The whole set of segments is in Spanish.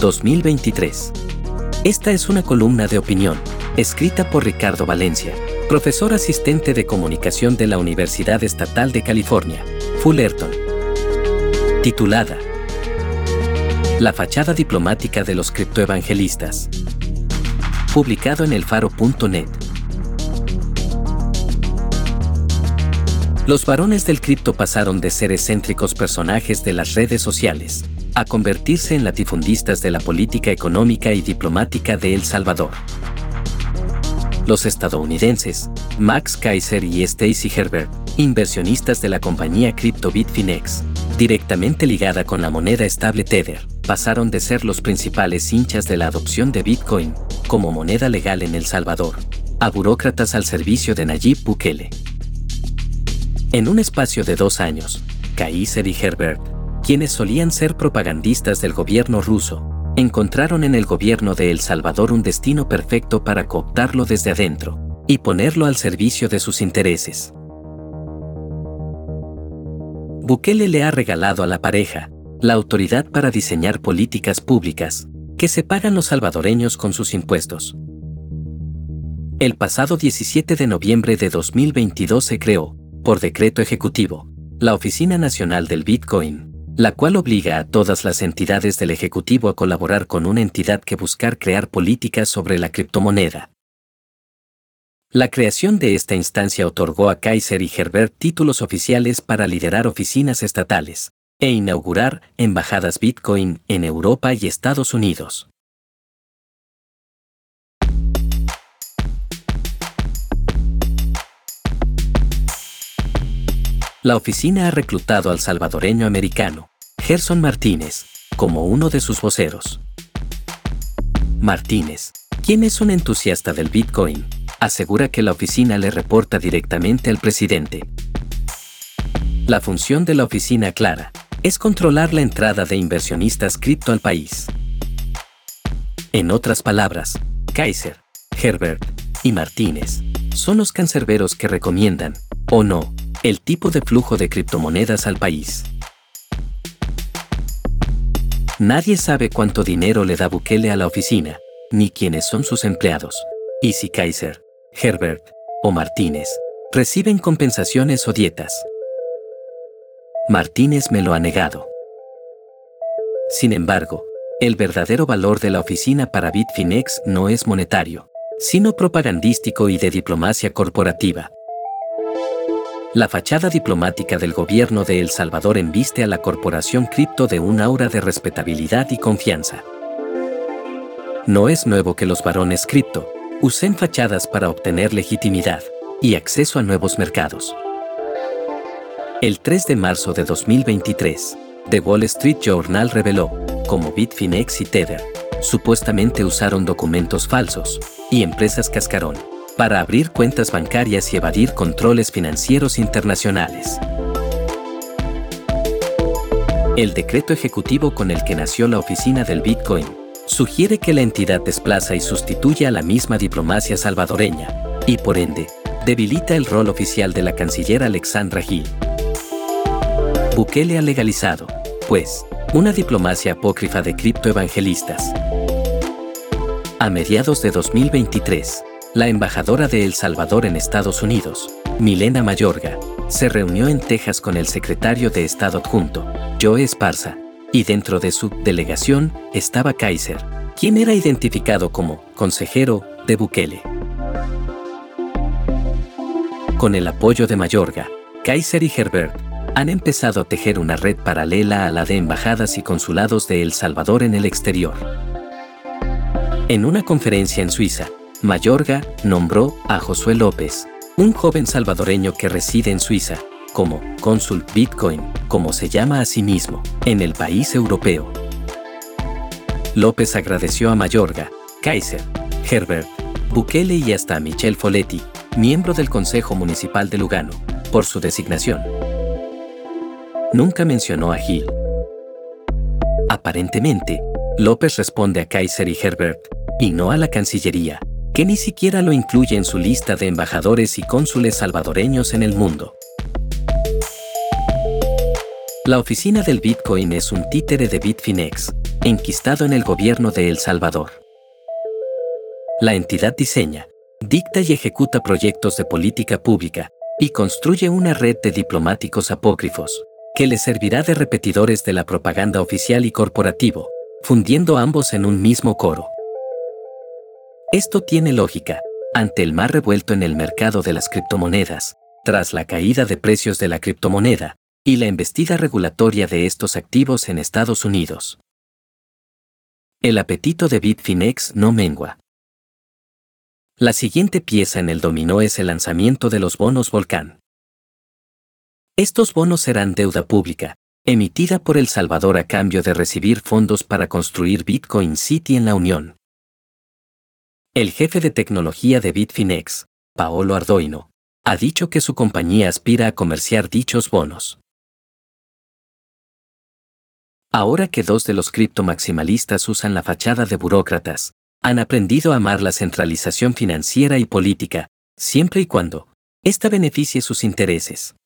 2023. Esta es una columna de opinión, escrita por Ricardo Valencia, profesor asistente de comunicación de la Universidad Estatal de California, Fullerton. Titulada La fachada diplomática de los criptoevangelistas. Publicado en elfaro.net. Los varones del cripto pasaron de ser excéntricos personajes de las redes sociales a convertirse en latifundistas de la política económica y diplomática de El Salvador. Los estadounidenses, Max Kaiser y Stacy Herbert, inversionistas de la compañía cripto Bitfinex, directamente ligada con la moneda estable Tether, pasaron de ser los principales hinchas de la adopción de Bitcoin como moneda legal en El Salvador, a burócratas al servicio de Nayib Bukele. En un espacio de dos años, Kaiser y Herbert quienes solían ser propagandistas del gobierno ruso, encontraron en el gobierno de El Salvador un destino perfecto para cooptarlo desde adentro y ponerlo al servicio de sus intereses. Bukele le ha regalado a la pareja la autoridad para diseñar políticas públicas que se pagan los salvadoreños con sus impuestos. El pasado 17 de noviembre de 2022 se creó, por decreto ejecutivo, la Oficina Nacional del Bitcoin, la cual obliga a todas las entidades del Ejecutivo a colaborar con una entidad que buscar crear políticas sobre la criptomoneda. La creación de esta instancia otorgó a Kaiser y Herbert títulos oficiales para liderar oficinas estatales e inaugurar embajadas Bitcoin en Europa y Estados Unidos. La oficina ha reclutado al salvadoreño americano, Gerson Martínez, como uno de sus voceros. Martínez, quien es un entusiasta del Bitcoin, asegura que la oficina le reporta directamente al presidente. La función de la oficina clara es controlar la entrada de inversionistas cripto al país. En otras palabras, Kaiser, Herbert y Martínez son los cancerberos que recomiendan, o no, el tipo de flujo de criptomonedas al país. Nadie sabe cuánto dinero le da Bukele a la oficina, ni quiénes son sus empleados. Y si Kaiser, Herbert o Martínez reciben compensaciones o dietas. Martínez me lo ha negado. Sin embargo, el verdadero valor de la oficina para Bitfinex no es monetario, sino propagandístico y de diplomacia corporativa. La fachada diplomática del gobierno de El Salvador enviste a la corporación cripto de un aura de respetabilidad y confianza. No es nuevo que los varones cripto usen fachadas para obtener legitimidad y acceso a nuevos mercados. El 3 de marzo de 2023, The Wall Street Journal reveló cómo Bitfinex y Tether supuestamente usaron documentos falsos y empresas cascarón para abrir cuentas bancarias y evadir controles financieros internacionales. El decreto ejecutivo con el que nació la oficina del Bitcoin sugiere que la entidad desplaza y sustituye a la misma diplomacia salvadoreña, y por ende, debilita el rol oficial de la canciller Alexandra Gil. Bukele ha legalizado, pues, una diplomacia apócrifa de criptoevangelistas. A mediados de 2023, la embajadora de El Salvador en Estados Unidos, Milena Mayorga, se reunió en Texas con el secretario de Estado adjunto, Joe Esparza, y dentro de su delegación estaba Kaiser, quien era identificado como consejero de Bukele. Con el apoyo de Mayorga, Kaiser y Herbert han empezado a tejer una red paralela a la de embajadas y consulados de El Salvador en el exterior. En una conferencia en Suiza, Mayorga nombró a Josué López, un joven salvadoreño que reside en Suiza, como cónsul Bitcoin, como se llama a sí mismo, en el país europeo. López agradeció a Mayorga, Kaiser, Herbert, Bukele y hasta a Michel Foletti, miembro del Consejo Municipal de Lugano, por su designación. Nunca mencionó a Gil. Aparentemente, López responde a Kaiser y Herbert, y no a la Cancillería, que ni siquiera lo incluye en su lista de embajadores y cónsules salvadoreños en el mundo. La oficina del Bitcoin es un títere de Bitfinex, enquistado en el gobierno de El Salvador. La entidad diseña, dicta y ejecuta proyectos de política pública y construye una red de diplomáticos apócrifos, que le servirá de repetidores de la propaganda oficial y corporativo, fundiendo ambos en un mismo coro. Esto tiene lógica, ante el mar revuelto en el mercado de las criptomonedas, tras la caída de precios de la criptomoneda y la embestida regulatoria de estos activos en Estados Unidos. El apetito de Bitfinex no mengua. La siguiente pieza en el dominó es el lanzamiento de los bonos Volcán. Estos bonos serán deuda pública, emitida por El Salvador a cambio de recibir fondos para construir Bitcoin City en la Unión. El jefe de tecnología de Bitfinex, Paolo Ardoino, ha dicho que su compañía aspira a comerciar dichos bonos. Ahora que dos de los criptomaximalistas usan la fachada de burócratas, han aprendido a amar la centralización financiera y política, siempre y cuando ésta beneficie sus intereses.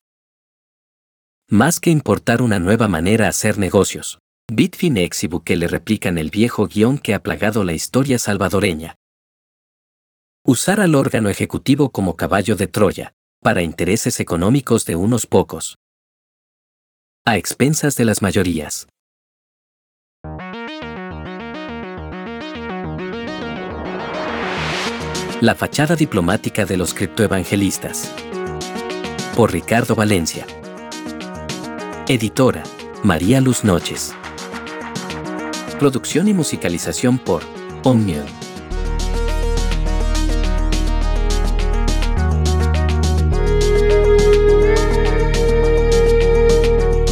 Más que importar una nueva manera de hacer negocios, Bitfinex y Bukele replican el viejo guion que ha plagado la historia salvadoreña. Usar al órgano ejecutivo como caballo de Troya, para intereses económicos de unos pocos. A expensas de las mayorías. La fachada diplomática de los criptoevangelistas. Por Ricardo Valencia. Editora, María Luz Noches. Producción y musicalización por Omnium.